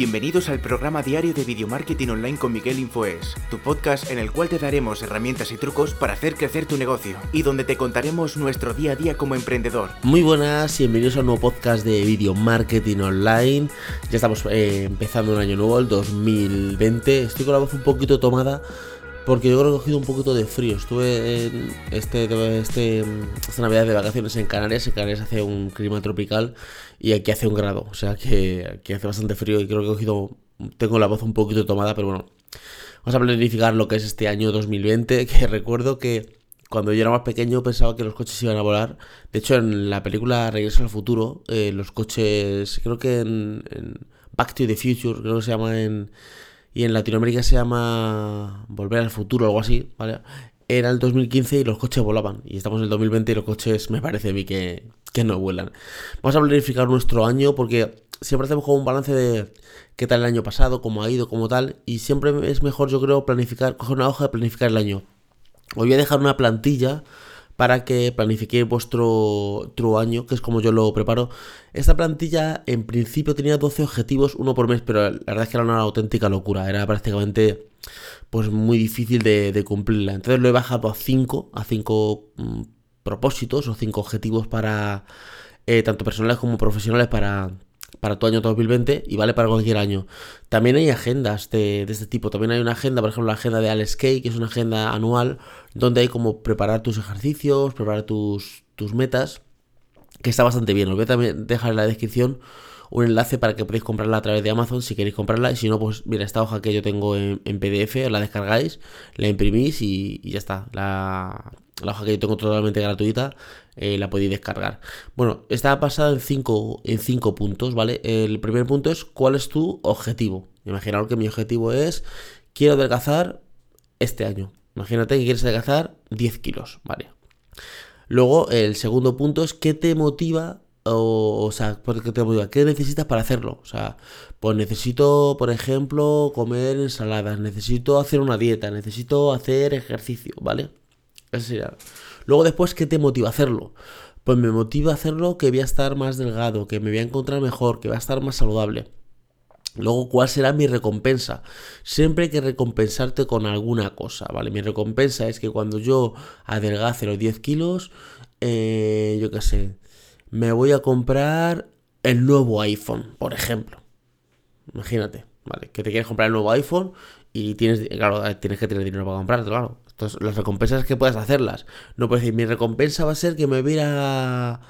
Bienvenidos al programa diario de Video Marketing Online con Miguel Infoes, tu podcast en el cual te daremos herramientas y trucos para hacer crecer tu negocio y donde te contaremos nuestro día a día como emprendedor. Muy buenas y bienvenidos a un nuevo podcast de Video Marketing Online. Ya estamos eh, empezando un año nuevo, el 2020. Estoy con la voz un poquito tomada porque yo creo que he cogido un poquito de frío. Estuve en este, este, esta Navidad de vacaciones en Canarias. En Canarias hace un clima tropical y aquí hace un grado. O sea que aquí hace bastante frío y creo que he cogido. Tengo la voz un poquito tomada, pero bueno. Vamos a planificar lo que es este año 2020. Que recuerdo que cuando yo era más pequeño pensaba que los coches iban a volar. De hecho, en la película Regreso al Futuro, eh, los coches. Creo que en, en Back to the Future, creo que se llama en y en Latinoamérica se llama Volver al Futuro algo así, ¿vale? Era el 2015 y los coches volaban. Y estamos en el 2020 y los coches me parece a mí que, que no vuelan. Vamos a planificar nuestro año porque siempre hacemos como un balance de qué tal el año pasado, cómo ha ido, cómo tal. Y siempre es mejor, yo creo, planificar, coger una hoja de planificar el año. Os voy a dejar una plantilla para que planifiquéis vuestro true año, que es como yo lo preparo. Esta plantilla en principio tenía 12 objetivos, uno por mes, pero la verdad es que era una auténtica locura, era prácticamente pues muy difícil de, cumplirla. Entonces lo he bajado a 5, a 5 mm, propósitos o 5 objetivos para eh, tanto personales como profesionales para para tu año 2020 y vale para cualquier año. También hay agendas de, este tipo. También hay una agenda, por ejemplo, la agenda de Alex Kay, que es una agenda anual, donde hay como preparar tus ejercicios, preparar tus, tus metas, que está bastante bien. Os voy a también dejar en la descripción un enlace para que podáis comprarla a través de Amazon si queréis comprarla. Y si no, pues mira, esta hoja que yo tengo en, PDF, la descargáis, la imprimís y, y ya está. La, la hoja que yo tengo totalmente gratuita, eh, la podéis descargar. Bueno, está basada en cinco, en cinco puntos, ¿vale? El primer punto es cuál es tu objetivo. Imaginaos que mi objetivo es, quiero adelgazar este año. Imagínate que quieres adelgazar 10 kilos, ¿vale? Luego, el segundo punto es qué te motiva o, o, sea, ¿qué te motiva? ¿Qué necesitas para hacerlo? O sea, pues necesito, por ejemplo, comer ensaladas, necesito hacer una dieta, necesito hacer ejercicio, ¿vale? Luego después, ¿qué te motiva a hacerlo? Pues me motiva a hacerlo que voy a estar más delgado, que me voy a encontrar mejor, que voy a estar más saludable. Luego, ¿cuál será mi recompensa? Siempre hay que recompensarte con alguna cosa, ¿vale? Mi recompensa es que cuando yo adelgace los 10 kilos, eh, yo qué sé, me voy a comprar el nuevo iPhone, por ejemplo. Imagínate, ¿vale? Que te quieres comprar el nuevo iPhone y tienes, claro, tienes que tener dinero para comprarte, claro. Entonces, las recompensas que puedas hacerlas. No puedes decir, mi recompensa va a ser que me voy a,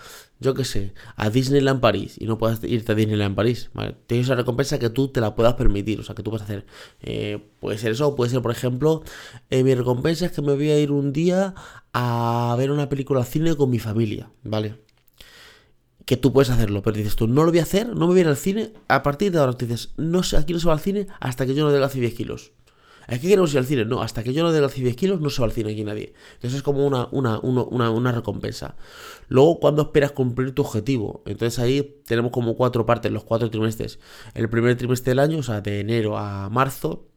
yo qué sé, a Disneyland París y no puedas irte a Disneyland París. ¿vale? Tienes una recompensa que tú te la puedas permitir, o sea, que tú puedas hacer. Eh, puede ser eso, puede ser, por ejemplo, eh, mi recompensa es que me voy a ir un día a ver una película cine con mi familia, ¿vale? Que tú puedes hacerlo, pero dices tú, no lo voy a hacer, no me voy a ir al cine. A partir de ahora tú dices, no sé, aquí no se va al cine hasta que yo no hace 10 kilos. Que queremos ir al cine. No, hasta que yo no dé los 10 kilos no se va al cine aquí nadie. Entonces es como una, una, una, una recompensa. Luego, cuando esperas cumplir tu objetivo? Entonces ahí tenemos como cuatro partes, los cuatro trimestres. El primer trimestre del año, o sea, de enero a marzo.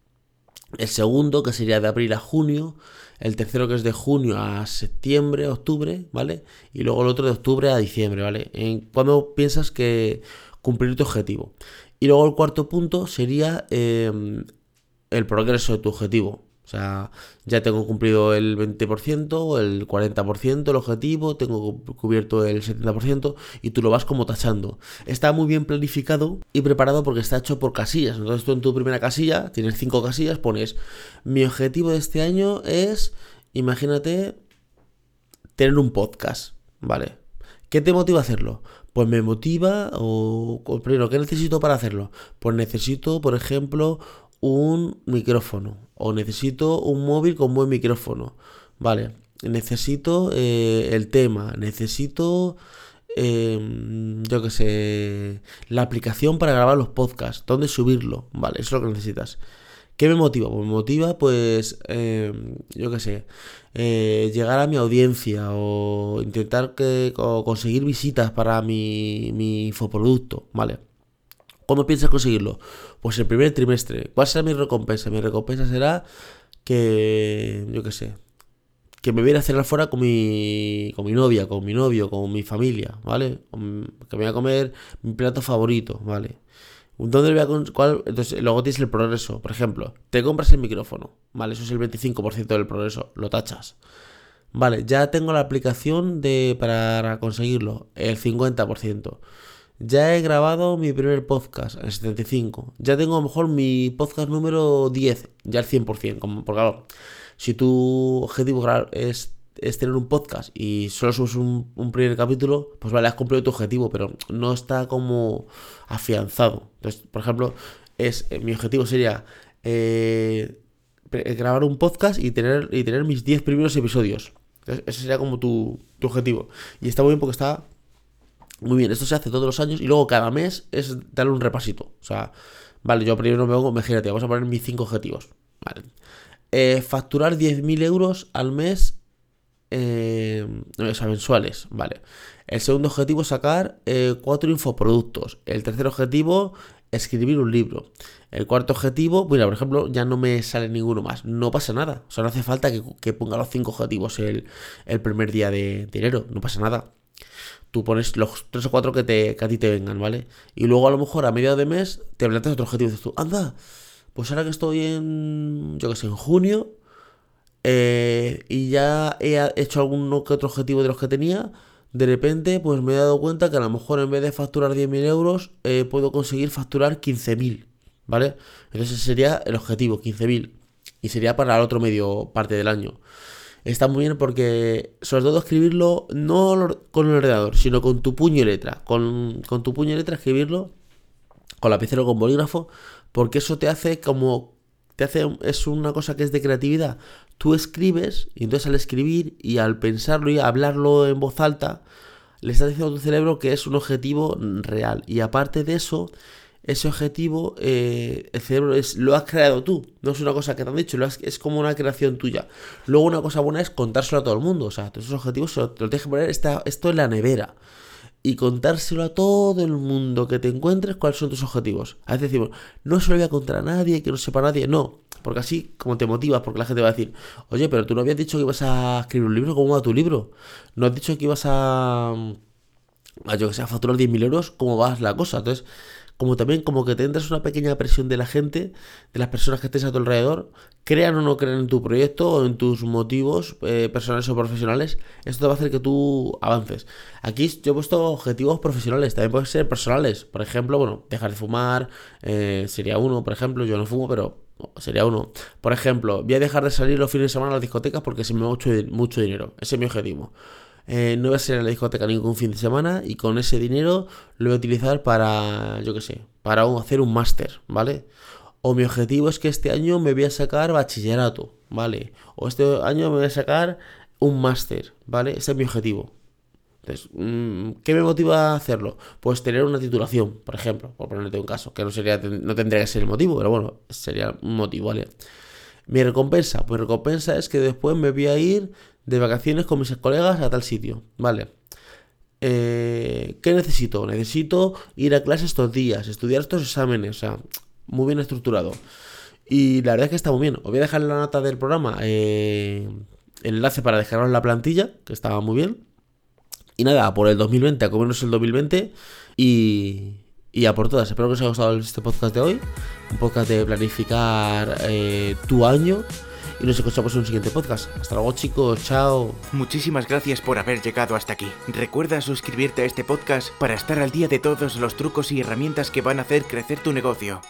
El segundo, que sería de abril a junio. El tercero, que es de junio a septiembre, octubre, ¿vale? Y luego el otro de octubre a diciembre, ¿vale? En, cuando piensas que cumplir tu objetivo. Y luego el cuarto punto sería em, el progreso de tu objetivo. O sea, ya tengo cumplido el 20%, el 40% el objetivo, tengo cubierto el 70% y tú lo vas como tachando. Está muy bien planificado y preparado porque está hecho por casillas. Entonces tú en tu primera casilla, tienes cinco casillas, pones mi objetivo de este año es, imagínate, tener un podcast, ¿vale? ¿Qué te motiva a hacerlo? Pues me motiva o, primero, ¿qué necesito para hacerlo? Pues necesito, por ejemplo, un micrófono o necesito un móvil con buen micrófono. Vale, necesito eh, el tema, necesito, em, yo que sé, la aplicación para grabar los podcasts, dónde subirlo. Vale, eso es lo que necesitas. ¿Qué me motiva? Pues me motiva, pues, em, yo qué sé, eh, llegar a mi audiencia o intentar que, conseguir visitas para mi, mi infoproducto, ¿vale? ¿Cuándo piensas conseguirlo? Pues el primer trimestre. ¿Cuál será mi recompensa? Mi recompensa será que, yo qué sé, que me voy a cenar fuera con mi, con mi novia, con mi novio, con mi familia, ¿vale? Que me voy a comer mi plato favorito, ¿vale? ¿Dónde voy a cuál? Entonces, luego tienes el progreso. Por ejemplo, te compras el micrófono. Vale, eso es el 25% del progreso. Lo tachas. Vale, ya tengo la aplicación de, para conseguirlo. El 50%. Ya he grabado mi primer podcast, el 75. Ya tengo a lo mejor mi podcast número 10, ya el 100%. Como, porque claro, si tu objetivo es, es tener un podcast y solo subes un, primer capítulo, pues vale, has cumplido tu objetivo, pero no está como afianzado. Entonces, por ejemplo, es eh, mi objetivo sería eh, grabar un podcast y tener, y tener mis 10 primeros episodios. ese sería como tu, tu objetivo. Y está muy bien porque está muy bien, esto se hace todos los años y luego cada mes es darle un repasito. O sea, vale, yo primero me pongo, imagínate, vamos a poner mis cinco objetivos. Vale. Eh, facturar 10.000 euros al mes, eh, o sea, mensuales, vale. El segundo objetivo, sacar eh, cuatro infoproductos. El tercer objetivo, escribir un libro. El cuarto objetivo, bueno, por ejemplo, ya no me sale ninguno más. No pasa nada. O sea, no hace falta que, ponga los cinco objetivos el, el primer día de enero. No pasa nada tú pones los tres o cuatro que, te, a ti te vengan, ¿vale? Y luego a lo mejor a medio de mes te planteas otro objetivo y dices tú, anda, pues ahora que estoy en, yo que sé, en junio, eh, y ya he hecho algún que otro objetivo de los que tenía, de repente pues me he dado cuenta que a lo mejor en vez de facturar 10.000 euros, eh, puedo conseguir facturar 15.000, ¿vale? Entonces ese sería el objetivo, 15.000. Y sería para el otro medio parte del año está muy bien porque, sobre todo, escribirlo no con el ordenador, sino con tu puño y letra. Con, tu puño y letra escribirlo con lapicero o con bolígrafo, porque eso te hace como. Te hace, es una cosa que es de creatividad. Tú escribes, y entonces al escribir y al pensarlo y hablarlo en voz alta, le estás diciendo a tu cerebro que es un objetivo real. Y aparte de eso, ese objetivo, eh, el cerebro es, lo has creado tú, no es una cosa que te han dicho, es como una creación tuya. Luego una cosa buena es contárselo a todo el mundo, o sea, esos objetivos te los tienes que poner esto en la nevera y contárselo a todo el mundo que te encuentres cuáles son tus objetivos. A veces decimos, no se lo voy a contar a nadie, que no sepa nadie, no, porque así como te motivas, porque la gente va a decir, oye, pero tú no habías dicho que ibas a escribir un libro, ¿cómo va tu libro? No has dicho que ibas a, a yo que sé, a facturar 10.000 euros, ¿cómo va la cosa? Entonces, como también como que tendrás una pequeña presión de la gente, de las personas que estés a tu alrededor, crean o no crean en tu proyecto o en tus motivos eh, personales o profesionales, esto te va a hacer que tú avances. Aquí yo he puesto objetivos profesionales, también pueden ser personales, por ejemplo, bueno, dejar de fumar, eh, sería uno, por ejemplo, yo no fumo, pero sería uno. Por ejemplo, voy a dejar de salir los fines de semana a las discotecas porque se me va mucho, mucho dinero, ese es mi objetivo. Eh, no voy a ser en la discoteca ningún fin de semana y con ese dinero lo voy a utilizar para, yo qué sé, para hacer un máster, ¿vale? O mi objetivo es que este año me voy a sacar bachillerato, ¿vale? O este año me voy a sacar un máster, ¿vale? Ese es mi objetivo. Entonces, mm, ¿qué me motiva a hacerlo? Pues tener una titulación, por ejemplo, por ponerte un caso, que no sería, no tendría que ser el motivo, pero bueno, sería un motivo, ¿vale? Mi recompensa, pues recompensa es que después me voy a ir de vacaciones con mis colegas a tal sitio, ¿vale? Eh, ¿Qué necesito? Necesito ir a clase estos días, estudiar estos exámenes, o sea, muy bien estructurado. Y la verdad es que está muy bien. Os voy a dejar en la nota del programa eh, el enlace para dejaros la plantilla, que estaba muy bien. Y nada, por el 2020, a comernos el 2020 y, y a por todas. Espero que os haya gustado este podcast de hoy. Un podcast de planificar eh, tu año y nos escuchamos en un siguiente podcast. Hasta luego chicos, chao. Muchísimas gracias por haber llegado hasta aquí. Recuerda suscribirte a este podcast para estar al día de todos los trucos y herramientas que van a hacer crecer tu negocio.